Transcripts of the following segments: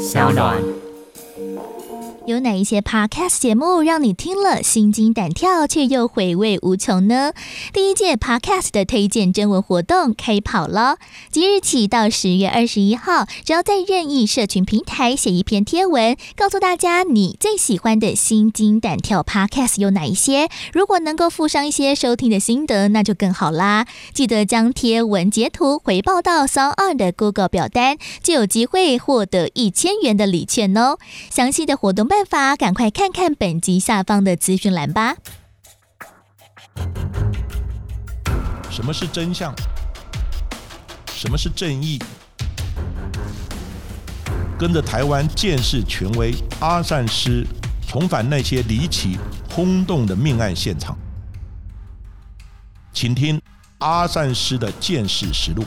小暖。有哪一些 podcast 节目让你听了心惊胆跳，却又回味无穷呢？第一届 podcast 的推荐征文活动开跑了，即日起到十月二十一号，只要在任意社群平台写一篇贴文，告诉大家你最喜欢的心惊胆跳 podcast 有哪一些。如果能够附上一些收听的心得，那就更好啦。记得将贴文截图回报到 s o n On 的 Google 表单，就有机会获得一千元的礼券哦。详细的活动办法，赶快看看本集下方的资讯栏吧。什么是真相？什么是正义？跟着台湾建识权威阿善师，重返那些离奇轰动的命案现场，请听阿善师的见识实录。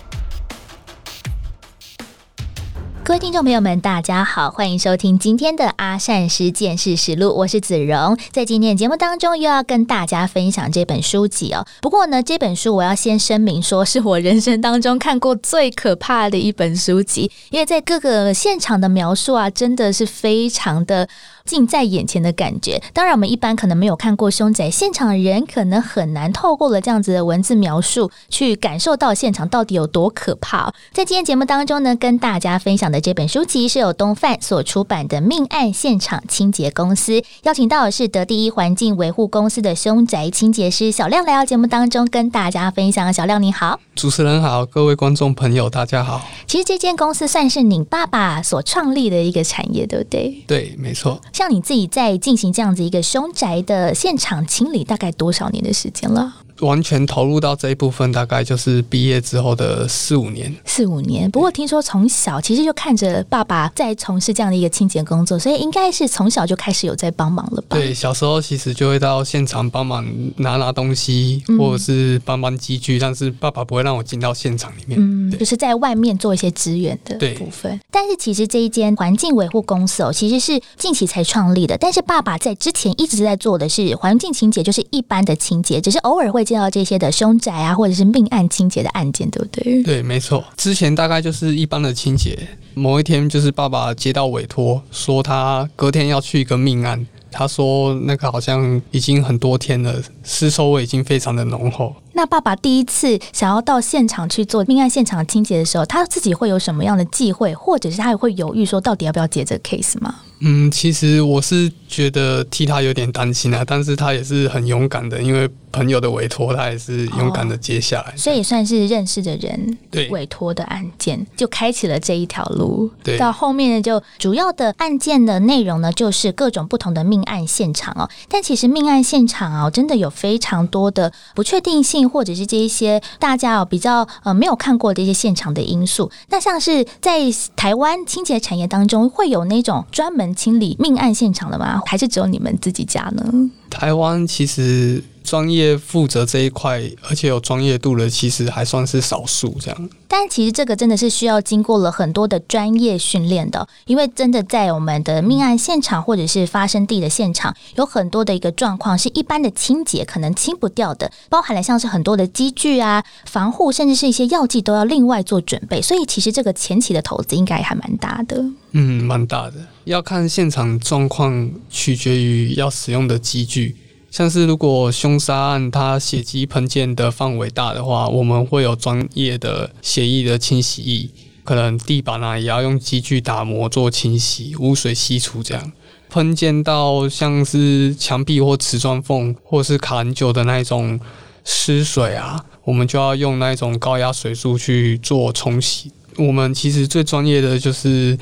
各位听众朋友们，大家好，欢迎收听今天的阿善师见事实录，我是子荣。在今天的节目当中，又要跟大家分享这本书籍哦。不过呢，这本书我要先声明，说是我人生当中看过最可怕的一本书籍，因为在各个现场的描述啊，真的是非常的。近在眼前的感觉，当然我们一般可能没有看过凶宅现场的人，可能很难透过了这样子的文字描述，去感受到现场到底有多可怕。在今天节目当中呢，跟大家分享的这本书籍是由东范所出版的《命案现场清洁公司》，邀请到的是得第一环境维护公司的凶宅清洁师小亮来到节目当中跟大家分享。小亮你好，主持人好，各位观众朋友大家好。其实这间公司算是你爸爸所创立的一个产业，对不对？对，没错。像你自己在进行这样子一个凶宅的现场清理，大概多少年的时间了？完全投入到这一部分，大概就是毕业之后的四五年。四五年，不过听说从小其实就看着爸爸在从事这样的一个清洁工作，所以应该是从小就开始有在帮忙了吧？对，小时候其实就会到现场帮忙拿拿东西，或者是帮帮机具，但是爸爸不会让我进到现场里面，嗯，就是在外面做一些支援的部分。但是其实这一间环境维护公司哦，其实是近期才创立的，但是爸爸在之前一直在做的是环境清洁，就是一般的清洁，只是偶尔会。见到这些的凶宅啊，或者是命案清洁的案件，对不对？对，没错。之前大概就是一般的清洁。某一天，就是爸爸接到委托，说他隔天要去一个命案。他说那个好像已经很多天了，尸臭味已经非常的浓厚。那爸爸第一次想要到现场去做命案现场清洁的时候，他自己会有什么样的忌讳，或者是他也会犹豫说，到底要不要接这个 case 吗？嗯，其实我是觉得替他有点担心啊，但是他也是很勇敢的，因为朋友的委托，他也是勇敢的接下来，所以算是认识的人委托的案件，就开启了这一条路。对，到后面呢，就主要的案件的内容呢，就是各种不同的命案现场哦。但其实命案现场啊，真的有非常多的不确定性，或者是这一些大家哦比较呃没有看过的一些现场的因素。那像是在台湾清洁产业当中，会有那种专门清理命案现场的吗？还是只有你们自己家呢？台湾其实。专业负责这一块，而且有专业度的，其实还算是少数这样。但其实这个真的是需要经过了很多的专业训练的，因为真的在我们的命案现场或者是发生地的现场，有很多的一个状况是一般的清洁可能清不掉的，包含了像是很多的机具啊、防护，甚至是一些药剂都要另外做准备。所以其实这个前期的投资应该还蛮大的。嗯，蛮大的，要看现场状况，取决于要使用的机具。像是如果凶杀案它血迹喷溅的范围大的话，我们会有专业的血液的清洗液，可能地板啊也要用机具打磨做清洗，污水吸除这样。喷溅到像是墙壁或瓷砖缝，或是卡很久的那种湿水啊，我们就要用那种高压水柱去做冲洗。我们其实最专业的就是。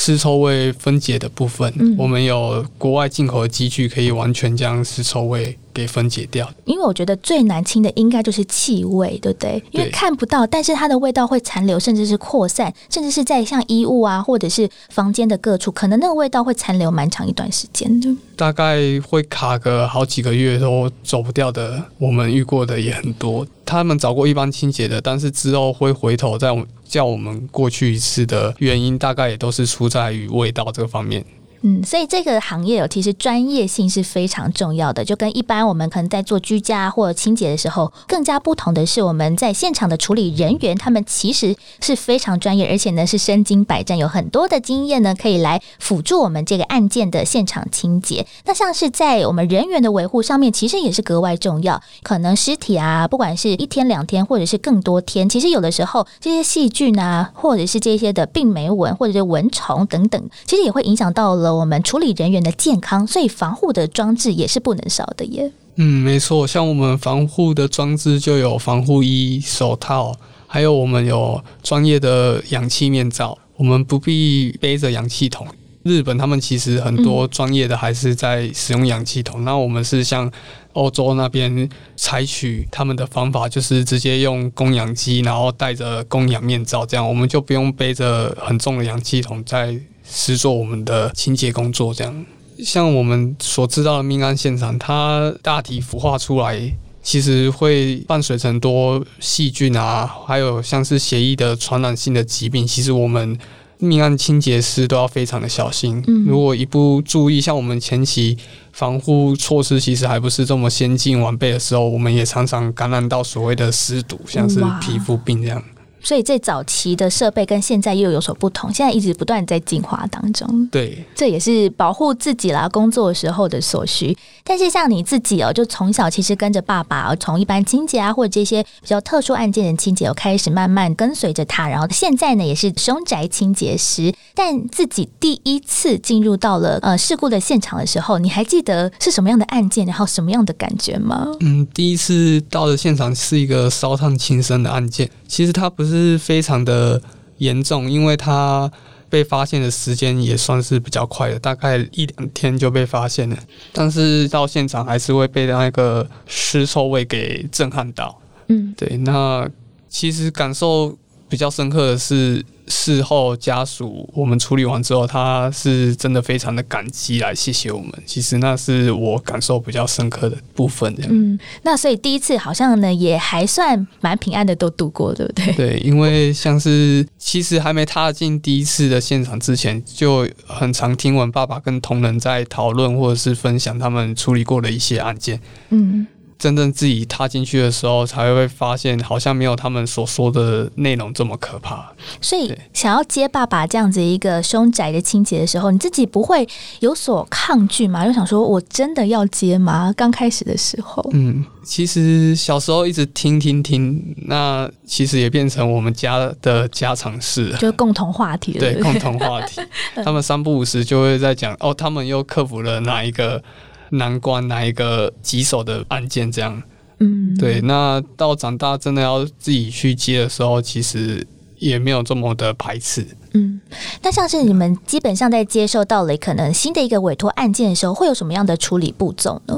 尸臭味分解的部分，我们有国外进口的机具，可以完全将尸臭味。给分解掉，因为我觉得最难清的应该就是气味，对不对？因为看不到，但是它的味道会残留，甚至是扩散，甚至是在像衣物啊，或者是房间的各处，可能那个味道会残留蛮长一段时间的。大概会卡个好几个月都走不掉的，我们遇过的也很多。他们找过一般清洁的，但是之后会回头再叫我们过去一次的原因，大概也都是出在于味道这个方面。嗯，所以这个行业有其实专业性是非常重要的，就跟一般我们可能在做居家或清洁的时候，更加不同的是，我们在现场的处理人员，他们其实是非常专业，而且呢是身经百战，有很多的经验呢，可以来辅助我们这个案件的现场清洁。那像是在我们人员的维护上面，其实也是格外重要。可能尸体啊，不管是一天两天，或者是更多天，其实有的时候这些细菌啊，或者是这些的病媒蚊或者是蚊虫等等，其实也会影响到了。我们处理人员的健康，所以防护的装置也是不能少的耶。嗯，没错，像我们防护的装置就有防护衣、手套，还有我们有专业的氧气面罩，我们不必背着氧气筒。日本他们其实很多专业的还是在使用氧气筒，那我们是像欧洲那边采取他们的方法，就是直接用供氧机，然后带着供氧面罩，这样我们就不用背着很重的氧气筒在。是做我们的清洁工作，这样像我们所知道的命案现场，它大体腐化出来，其实会伴随很多细菌啊，还有像是血液的传染性的疾病。其实我们命案清洁师都要非常的小心。如果一不注意，像我们前期防护措施其实还不是这么先进完备的时候，我们也常常感染到所谓的湿毒，像是皮肤病这样。所以在早期的设备跟现在又有所不同，现在一直不断在进化当中。对，这也是保护自己啦，工作时候的所需。但是像你自己哦，就从小其实跟着爸爸，从一般清洁啊，或者这些比较特殊案件的清洁，有开始慢慢跟随着他。然后现在呢，也是凶宅清洁师。但自己第一次进入到了呃事故的现场的时候，你还记得是什么样的案件，然后什么样的感觉吗？嗯，第一次到的现场是一个烧烫轻生的案件，其实它不是。非常的严重，因为它被发现的时间也算是比较快的，大概一两天就被发现了。但是到现场还是会被那个尸臭味给震撼到。嗯，对，那其实感受比较深刻的是。事后家属我们处理完之后，他是真的非常的感激来谢谢我们。其实那是我感受比较深刻的部分。这样，嗯，那所以第一次好像呢也还算蛮平安的都度过，对不对？对，因为像是其实还没踏进第一次的现场之前，就很常听闻爸爸跟同仁在讨论或者是分享他们处理过的一些案件。嗯。真正自己踏进去的时候，才会发现好像没有他们所说的内容这么可怕。所以，想要接爸爸这样子一个凶宅的清洁的时候，你自己不会有所抗拒吗？又想说，我真的要接吗？刚开始的时候，嗯，其实小时候一直听听听，那其实也变成我们家的家常事，就共同话题。对，共同话题。他们三不五时就会在讲哦，他们又克服了哪一个。难关哪一个棘手的案件？这样，嗯，对。那到长大真的要自己去接的时候，其实也没有这么的排斥。嗯，那像是你们基本上在接受到了可能新的一个委托案件的时候，会有什么样的处理步骤呢？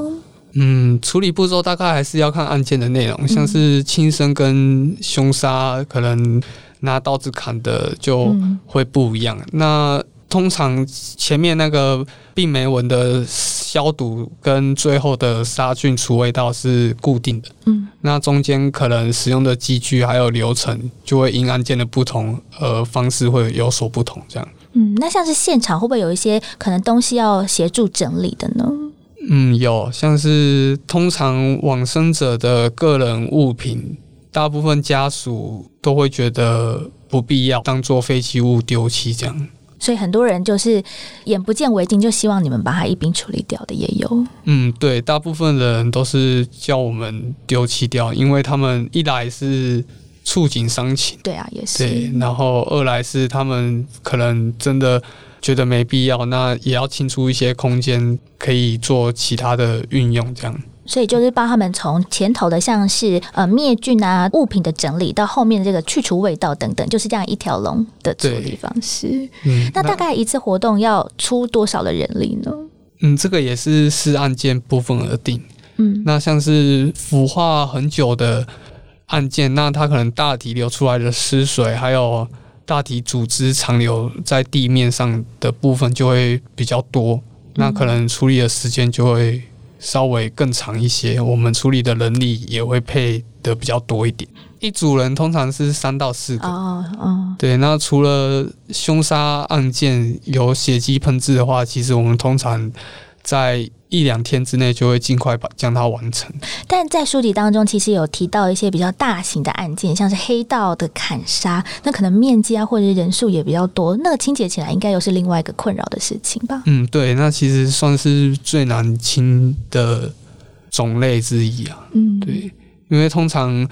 嗯，处理步骤大概还是要看案件的内容，像是轻生跟凶杀，可能拿刀子砍的就会不一样。那通常前面那个病媒蚊的消毒跟最后的杀菌除味道是固定的，嗯，那中间可能使用的机具还有流程就会因案件的不同，呃，方式会有所不同，这样。嗯，那像是现场会不会有一些可能东西要协助整理的呢？嗯，有，像是通常往生者的个人物品，大部分家属都会觉得不必要当做废弃物丢弃这样。所以很多人就是眼不见为净，就希望你们把它一并处理掉的也有。嗯，对，大部分人都是叫我们丢弃掉，因为他们一来是触景伤情，对啊，也是。对，然后二来是他们可能真的觉得没必要，那也要清出一些空间，可以做其他的运用，这样。所以就是帮他们从前头的像是呃灭菌啊物品的整理，到后面的这个去除味道等等，就是这样一条龙的处理方式。嗯，那大概一次活动要出多少的人力呢？嗯，这个也是视案件部分而定。嗯，那像是腐化很久的案件，那它可能大体流出来的湿水，还有大体组织残留在地面上的部分就会比较多，那可能处理的时间就会。稍微更长一些，我们处理的人力也会配的比较多一点。一组人通常是三到四个。哦哦，对，那除了凶杀案件有血迹喷渍的话，其实我们通常在一两天之内就会尽快把将它完成。但在书籍当中，其实有提到一些比较大型的案件，像是黑道的砍杀，那可能面积啊或者是人数也比较多，那个清洁起来应该又是另外一个困扰的事情吧？嗯，对，那其实算是最难清的种类之一啊。嗯，对，因为通常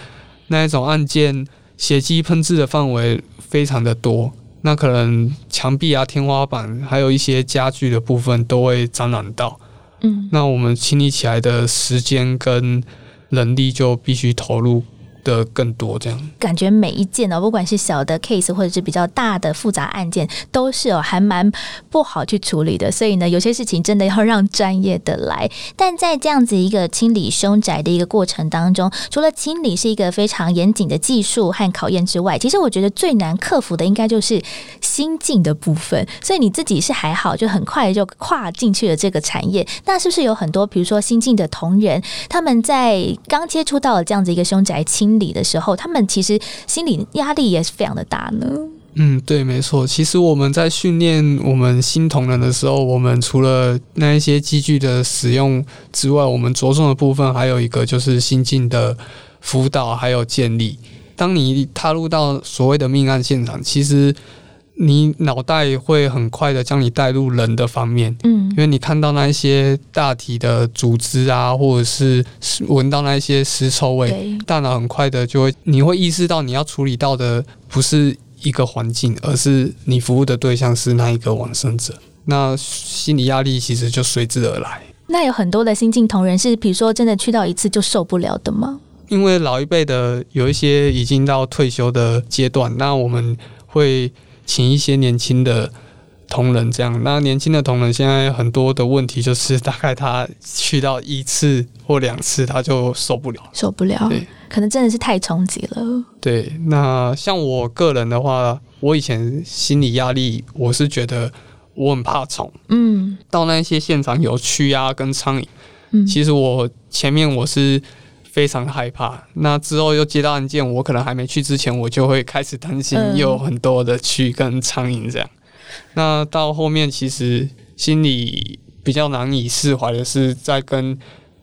那一种案件血迹喷渍的范围非常的多，那可能墙壁啊、天花板，还有一些家具的部分都会沾染到。嗯，那我们清理起来的时间跟人力就必须投入的更多，这样。感觉每一件哦，不管是小的 case 或者是比较大的复杂案件，都是哦还蛮不好去处理的。所以呢，有些事情真的要让专业的来。但在这样子一个清理凶宅的一个过程当中，除了清理是一个非常严谨的技术和考验之外，其实我觉得最难克服的应该就是心境的部分。所以你自己是还好，就很快就跨进去了这个产业。那是不是有很多比如说新进的同仁，他们在刚接触到了这样子一个凶宅清心理的时候，他们其实心理压力也是非常的大呢？嗯，对，没错。其实我们在训练我们新同仁的时候，我们除了那一些机具的使用之外，我们着重的部分还有一个就是心境的辅导还有建立。当你踏入到所谓的命案现场，其实你脑袋会很快的将你带入人的方面，嗯因为你看到那一些大体的组织啊，或者是闻到那一些尸臭味，大脑很快的就会，你会意识到你要处理到的不是一个环境，而是你服务的对象是那一个往生者。那心理压力其实就随之而来，那有很多的新进同仁是，比如说真的去到一次就受不了的吗？因为老一辈的有一些已经到退休的阶段，那我们会请一些年轻的同仁这样。那年轻的同仁现在很多的问题就是，大概他去到一次或两次他就受不了。受不了对，可能真的是太冲击了。对，那像我个人的话，我以前心理压力，我是觉得我很怕虫。嗯到那些现场有蛆啊跟苍蝇，嗯，其实我前面我是非常害怕。那之后又接到案件，我可能还没去之前，我就会开始担心嗯又有很多的蛆跟苍蝇这样。那到后面其实心里比较难以释怀的是，在跟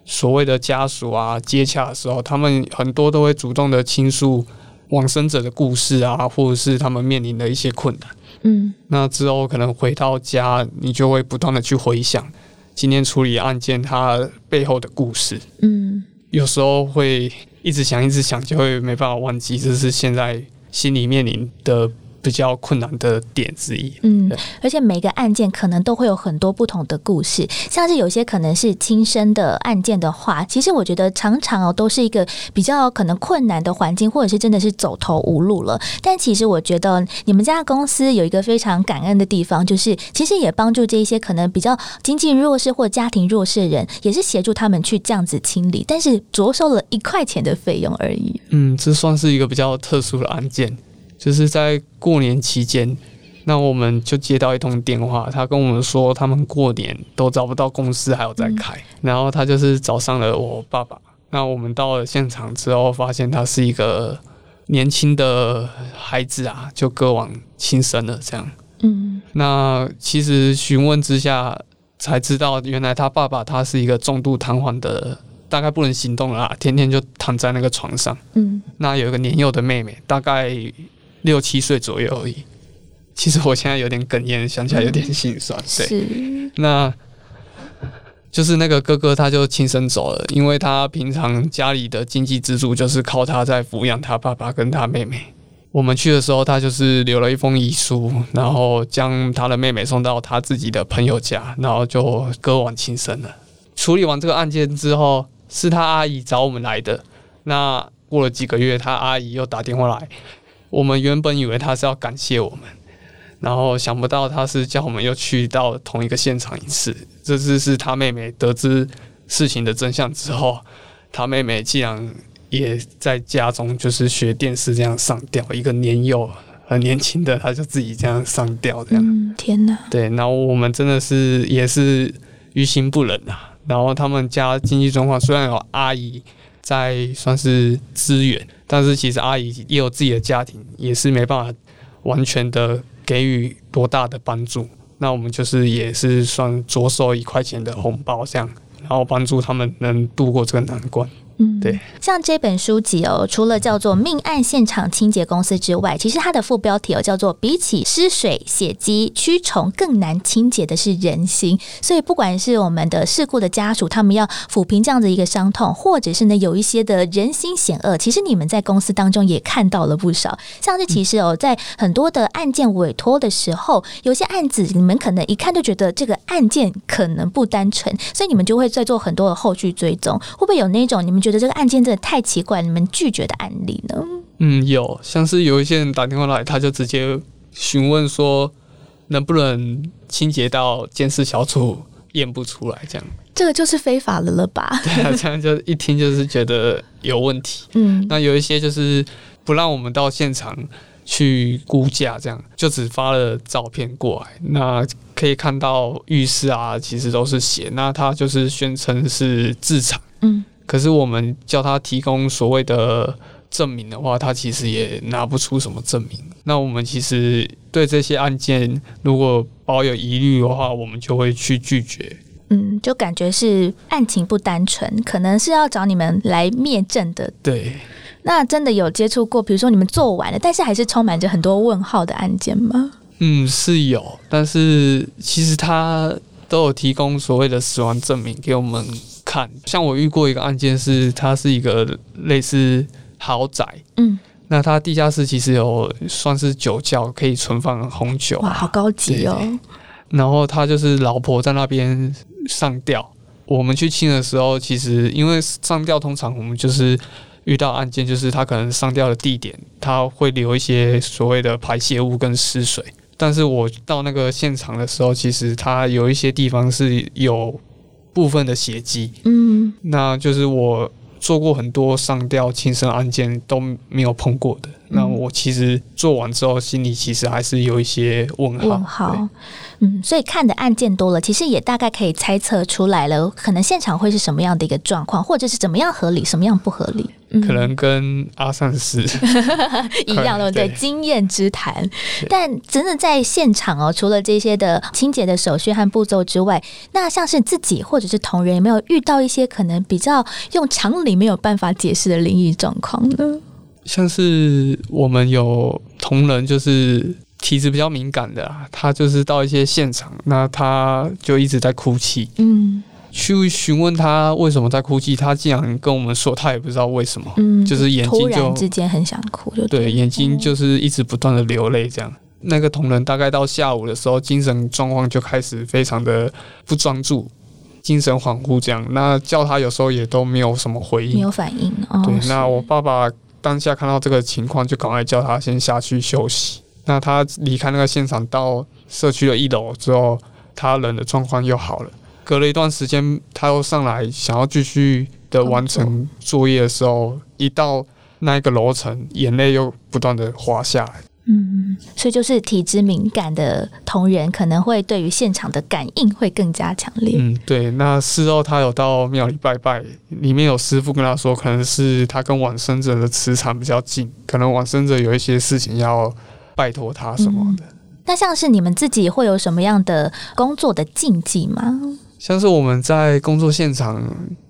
所谓的家属啊接洽的时候，他们很多都会主动的倾诉往生者的故事啊，或者是他们面临的一些困难。嗯那之后可能回到家，你就会不断的去回想今天处理案件它背后的故事。嗯有时候会一直想，一直想，就会没办法忘记，这是现在心里面临的比较困难的点之一。嗯，而且每个案件可能都会有很多不同的故事，像是有些可能是亲生的案件的话，其实我觉得常常哦都是一个比较可能困难的环境，或者是真的是走投无路了。但其实我觉得你们家公司有一个非常感恩的地方，就是其实也帮助这一些可能比较经济弱势或家庭弱势的人，也是协助他们去这样子清理，但是着收了一块钱的费用而已。嗯，这算是一个比较特殊的案件，就是在过年期间，那我们就接到一通电话，他跟我们说他们过年都找不到公司还有在开，然后他就是找上了我爸爸。那我们到了现场之后，发现他是一个年轻的孩子啊，就割往轻生了这样。嗯那其实询问之下才知道，原来他爸爸他是一个重度瘫痪的，大概不能行动了啦，天天就躺在那个床上。嗯那有一个年幼的妹妹，大概六七岁左右而已。其实我现在有点哽咽，想起来有点心酸。对，是那就是那个哥哥他就轻生走了，因为他平常家里的经济支柱就是靠他在抚养他爸爸跟他妹妹。我们去的时候，他就是留了一封遗书，然后将他的妹妹送到他自己的朋友家，然后就割腕轻生了。处理完这个案件之后，是他阿姨找我们来的。那过了几个月，他阿姨又打电话来，我们原本以为他是要感谢我们，然后想不到他是叫我们又去到同一个现场一次。这次是他妹妹得知事情的真相之后，他妹妹竟然也在家中就是学电视这样上吊，一个年幼很年轻的他就自己这样上吊这样。嗯，天哪，对，然后我们真的是也是于心不忍啊。然后他们家经济状况虽然有阿姨在算是支援，但是其实阿姨也有自己的家庭，也是没办法完全的给予多大的帮助。那我们就是也是算着手一块钱的红包这样，然后帮助他们能度过这个难关。嗯，对。像这本书籍哦，除了叫做“命案现场清洁公司”之外，其实它的副标题哦叫做“比起湿水、血迹、蛆虫更难清洁的是人心”。所以，不管是我们的事故的家属，他们要抚平这样的一个伤痛，或者是呢有一些的人心险恶，其实你们在公司当中也看到了不少。像是其实哦，在很多的案件委托的时候，有些案子你们可能一看就觉得这个案件可能不单纯，所以你们就会在做很多的后续追踪。会不会有那种你们觉得这个案件真的太奇怪，你们拒绝的案例呢？嗯，有，像是有一些人打电话来，他就直接询问说，能不能清洁到监视小组验不出来，这样。这个就是非法了了吧？对啊，这样就一听就是觉得有问题。嗯，那有一些就是不让我们到现场去估价，这样就只发了照片过来。那可以看到浴室啊，其实都是血。那他就是宣称是自残。嗯，可是我们叫他提供所谓的证明的话，他其实也拿不出什么证明。那我们其实对这些案件，如果抱有疑虑的话，我们就会去拒绝。嗯，就感觉是案情不单纯，可能是要找你们来灭证的。对，那真的有接触过，比如说你们做完了，但是还是充满着很多问号的案件吗？嗯，是有，但是其实他都有提供所谓的死亡证明给我们看。像我遇过一个案件是，它是一个类似豪宅，嗯，那它地下室其实有算是酒窖，可以存放红酒。哇，好高级哦！然后他就是老婆在那边上吊，我们去清的时候，其实因为上吊通常我们就是遇到案件，就是他可能上吊的地点，他会留一些所谓的排泄物跟尸水。但是我到那个现场的时候，其实他有一些地方是有部分的血迹，嗯，那就是我做过很多上吊轻生案件都没有碰过的。那我其实做完之后，心里其实还是有一些问号。问号，嗯，所以看的案件多了，其实也大概可以猜测出来了，可能现场会是什么样的一个状况，或者是怎么样合理，什么样不合理。嗯可能跟阿善师 一样的，对，对经验之谈。但真的在现场哦，除了这些的清洁的手续和步骤之外，那像是自己或者是同仁，有没有遇到一些可能比较用常理没有办法解释的灵异状况呢？像是我们有同仁，就是体质比较敏感的啊，他就是到一些现场，那他就一直在哭泣。嗯去询问他为什么在哭泣，他竟然跟我们说他也不知道为什么，嗯，就是眼睛就然之间很想哭，就对，眼睛就是一直不断的流泪这样。那个同仁大概到下午的时候，精神状况就开始非常的不专注，精神恍惚这样。那叫他有时候也都没有什么回应。没有反应哦。对，那我爸爸当下看到这个情况，就赶快叫他先下去休息。那他离开那个现场到社区的一楼之后，他人的状况又好了。隔了一段时间，他又上来想要继续的完成作业的时候，一到那一个楼层，眼泪又不断的滑下来。嗯，所以就是体质敏感的同仁，可能会对于现场的感应会更加强烈。嗯，对。那事后他有到庙里拜拜，里面有师傅跟他说，可能是他跟往生者的磁场比较近，可能往生者有一些事情要拜托他什么的。那像是你们自己会有什么样的工作的禁忌吗？像是我们在工作现场，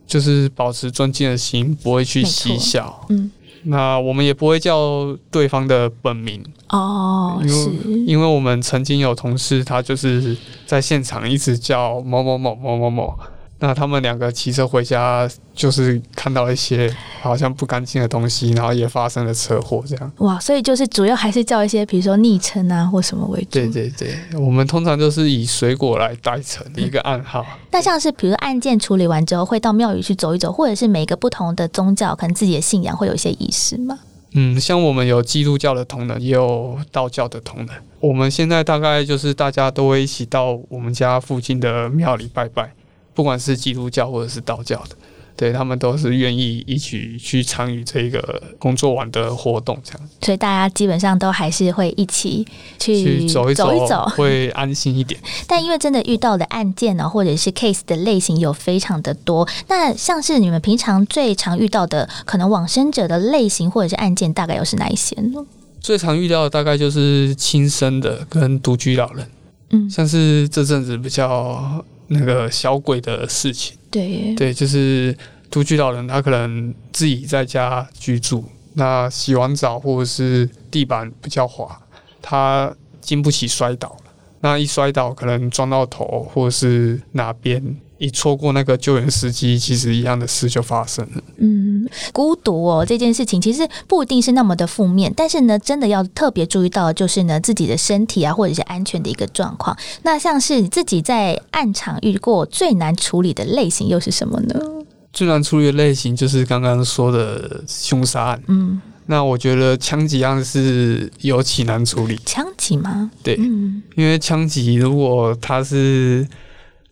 就是保持尊敬的心，不会去嬉笑。嗯，那我们也不会叫对方的本名，哦，因为是，因为我们曾经有同事，他就是在现场一直叫某某某某某某。那他们两个骑车回家，就是看到一些好像不干净的东西，然后也发生了车祸，这样。哇，所以就是主要还是叫一些比如说昵称啊或什么为主。对对对，我们通常就是以水果来代称一个暗号。那像是比如案件处理完之后，会到庙宇去走一走，或者是每个不同的宗教，可能自己的信仰会有一些仪式吗？嗯，像我们有基督教的同仁，也有道教的同仁。我们现在大概就是大家都会一起到我们家附近的庙里拜拜，不管是基督教或者是道教的。对他们都是愿意一起去参与这个工作完的活动，这样所以大家基本上都还是会一起去去走一走一走。会安心一点。但因为真的遇到的案件呢，或者是 case 的类型有非常的多，那像是你们平常最常遇到的可能往生者的类型或者是案件，大概又是哪一些呢？最常遇到的大概就是轻生的跟独居老人，嗯，像是这阵子比较那个小鬼的事情。对，对，就是独居老人，他可能自己在家居住，那洗完澡或者是地板比较滑，他经不起摔倒，那一摔倒可能撞到头或者是哪边，一错过那个救援时机，其实一样的事就发生了。嗯，孤独哦这件事情其实不一定是那么的负面，但是呢，真的要特别注意到就是呢自己的身体啊，或者是安全的一个状况。那像是你自己在案场遇过最难处理的类型又是什么呢？最难处理的类型就是刚刚说的凶杀案。嗯，那我觉得枪击案是尤其难处理，枪击吗？对，嗯因为枪击如果它是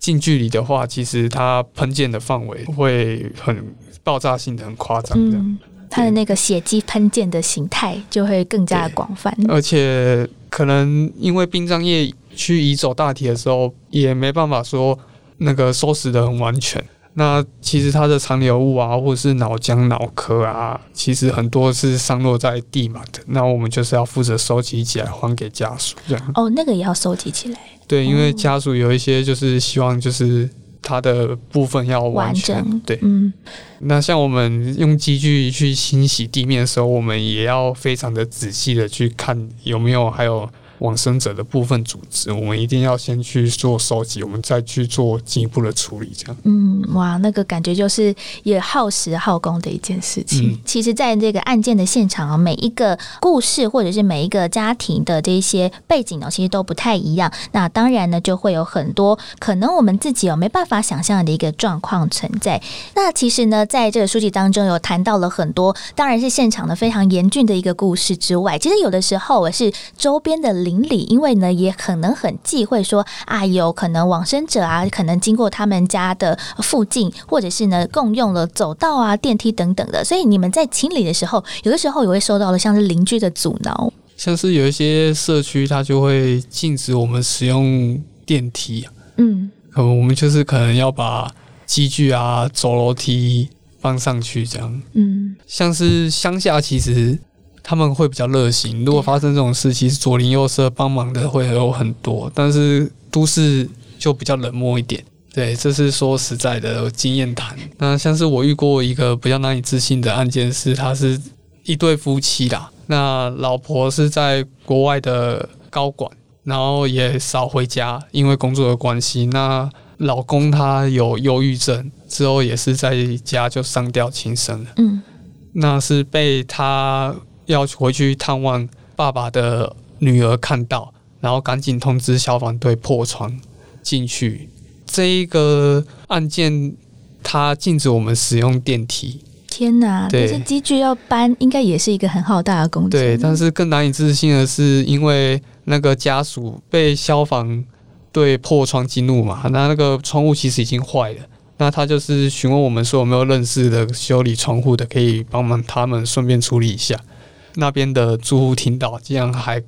近距离的话，其实它喷溅的范围会很爆炸性的很夸张这样，嗯，它的那个血迹喷溅的形态就会更加的广泛。而且可能因为殡葬业去移走大体的时候，也没办法说那个收拾的很完全。那其实它的残留物啊，或者是脑浆、脑壳啊，其实很多是散落在地嘛的。那我们就是要负责收集起来还给家属，这样。哦，那个也要收集起来，对，因为家属有一些就是希望就是它的部分要完。整。对，嗯，那像我们用机具去清洗地面的时候，我们也要非常的仔细的去看有没有还有往生者的部分组织，我们一定要先去做收集，我们再去做进一步的处理，这样。嗯，哇，那个感觉就是也耗时耗工的一件事情。嗯其实，在这个案件的现场啊，每一个故事或者是每一个家庭的这些背景呢，其实都不太一样。那当然呢，就会有很多可能我们自己有没办法想象的一个状况存在。那其实呢，在这个书籍当中有谈到了很多，当然是现场的非常严峻的一个故事之外，其实有的时候我是周边的邻里，因为呢也可能很忌讳说啊，有可能往生者啊，可能经过他们家的附近，或者是呢共用了走道啊、电梯等等的，所以你们在清理的时候，有的时候也会受到了像是邻居的阻挠。像是有一些社区，它就会禁止我们使用电梯，嗯可能我们就是可能要把机具啊、走楼梯放上去，这样。嗯像是乡下，其实他们会比较热心。如果发生这种事，其实左邻右舍帮忙的会有很多，但是都市就比较冷漠一点。对，这是说实在的经验谈。那像是我遇过一个比较难以置信的案件是，他是一对夫妻啦，那老婆是在国外的高管，然后也少回家，因为工作的关系。那老公他有忧郁症，之后也是在家就上吊轻生了。嗯那是被他要回去探望爸爸的女儿看到，然后赶紧通知消防队破窗进去。这一个案件，他禁止我们使用电梯，天哪，对这些机具要搬，应该也是一个很浩大的工程。对，但是更难以置信的是，因为那个家属被消防队破窗激怒嘛，那那个窗户其实已经坏了。那他就是询问我们说有没有认识的修理窗户的，可以帮忙他们顺便处理一下。那边的住户听到，竟然还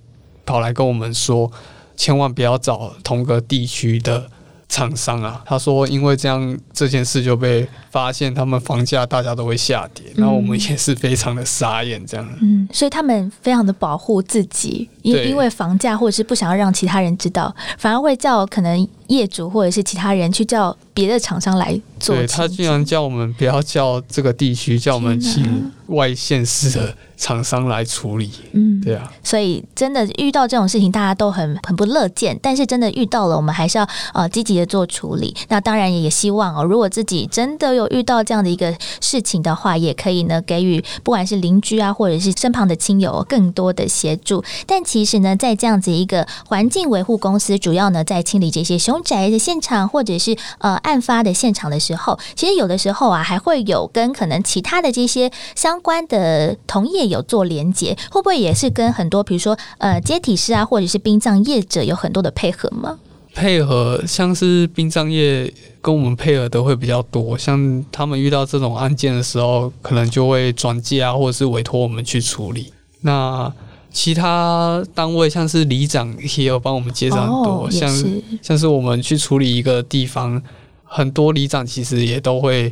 跑来跟我们说，千万不要找同个地区的厂商啊。他说，因为这样这件事就被发现，他们房价大家都会下跌。然后我们也是非常的傻眼，这样。嗯，所以他们非常的保护自己，因因为房价或者是不想要让其他人知道，反而会叫可能业主或者是其他人去叫别的厂商来做。对他居然叫我们不要叫这个地区，叫我们请外县市的厂商来处理。嗯，对啊，所以真的遇到这种事情，大家都很很不乐见。但是真的遇到了，我们还是要呃积极的做处理。那当然也希望哦，如果自己真的有遇到这样的一个事情的话，也可以呢给予不管是邻居啊，或者是身旁的亲友更多的协助。但其实呢，在这样子一个环境维护公司，主要呢在清理这些凶宅的现场，或者是呃案发的现场的时候，其实有的时候啊，还会有跟可能其他的这些相关的同业有做连接，会不会也是跟很多比如说呃接体师啊，或者是殡葬业者有很多的配合吗？配合，像是殡葬业跟我们配合的会比较多，像他们遇到这种案件的时候，可能就会转介啊，或者是委托我们去处理。那其他单位像是里长也有帮我们介绍很多，哦，像是像是我们去处理一个地方，很多里长其实也都会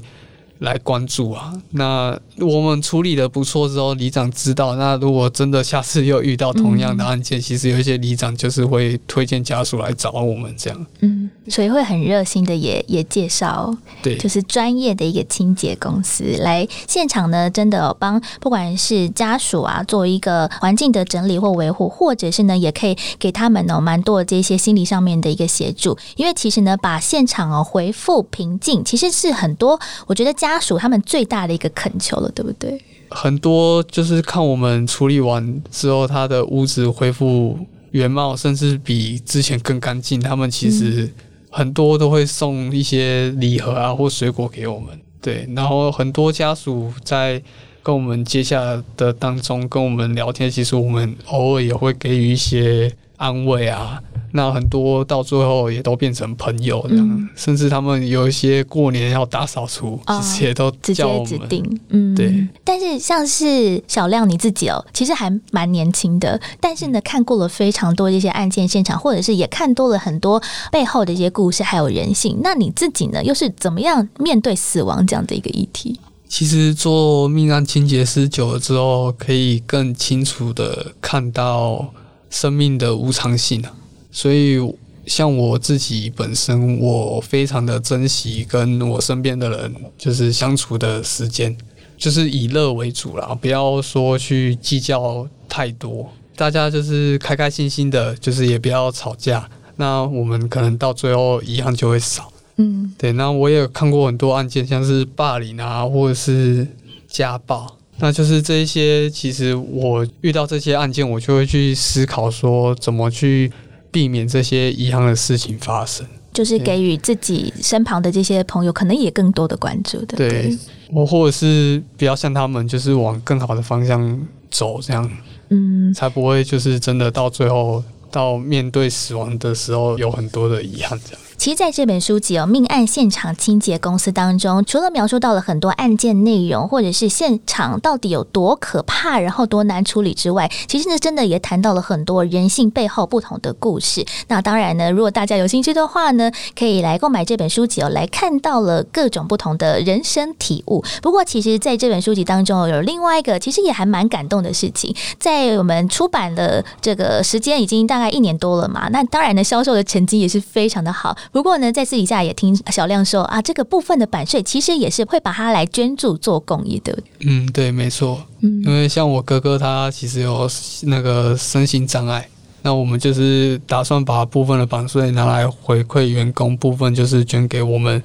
来关注啊。那我们处理的不错之后，里长知道，那如果真的下次又遇到同样的案件，其实有一些里长就是会推荐家属来找我们这样。嗯，所以会很热心的也也介绍，对，就是专业的一个清洁公司来现场呢，真的有帮不管是家属啊做一个环境的整理或维护，或者是呢也可以给他们呢蛮多的这些心理上面的一个协助。因为其实呢，把现场哦回复平静，其实是很多我觉得家属他们最大的一个恳求了，对不对？很多就是看我们处理完之后，他的屋子恢复原貌，甚至比之前更干净。他们其实很多都会送一些礼盒啊或水果给我们。对，然后很多家属在跟我们接下来的当中跟我们聊天，其实我们偶尔也会给予一些安慰啊。那很多到最后也都变成朋友这样，嗯甚至他们有一些过年要大扫除，哦其实也都直。接指定，嗯，对。但是像是小亮你自己哦，其实还蛮年轻的，但是呢，看过了非常多这些案件现场，或者是也看多了很多背后的一些故事，还有人性。那你自己呢，又是怎么样面对死亡这样的一个议题？其实做命案清洁师久了之后，可以更清楚的看到生命的无常性啊。所以，像我自己本身，我非常的珍惜跟我身边的人就是相处的时间，就是以乐为主啦，不要说去计较太多。大家就是开开心心的，就是也不要吵架。那我们可能到最后遗憾就会少。嗯对，那我也看过很多案件，像是霸凌啊，或者是家暴，那就是这一些。其实我遇到这些案件，我就会去思考说，怎么去避免这些遗憾的事情发生。就是给予自己身旁的这些朋友，可能也更多的关注的。对，我或者是不要像他们，就是往更好的方向走，这样嗯，才不会就是真的到最后到面对死亡的时候有很多的遗憾，这样。其实，在这本书籍哦，《命案现场清洁公司》当中，除了描述到了很多案件内容，或者是现场到底有多可怕，然后多难处理之外，其实呢，真的也谈到了很多人性背后不同的故事。那当然呢，如果大家有兴趣的话呢，可以来购买这本书籍哦，来看到了各种不同的人生体悟。不过，其实在这本书籍当中有另外一个，其实也还蛮感动的事情，在我们出版的这个时间已经大概一年多了嘛，那当然呢，销售的成绩也是非常的好。不过呢，在私底下也听小亮说啊，这个部分的版税其实也是会把它来捐助做公益的。嗯，对，没错。嗯因为像我哥哥他其实有那个身心障碍，那我们就是打算把部分的版税拿来回馈员工，部分就是捐给我们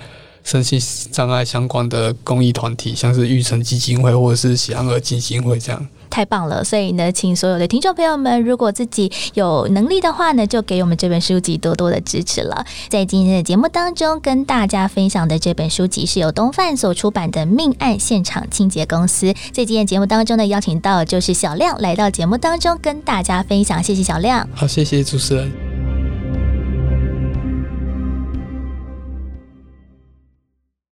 身心障碍相关的公益团体，像是育成基金会或者是喜安儿基金会这样。太棒了！所以呢，请所有的听众朋友们，如果自己有能力的话呢，就给我们这本书籍多多的支持了。在今天的节目当中，跟大家分享的这本书籍是由东贩所出版的《命案现场清洁公司》。在今天节目当中呢，邀请到就是小亮来到节目当中跟大家分享，谢谢小亮。好，谢谢主持人。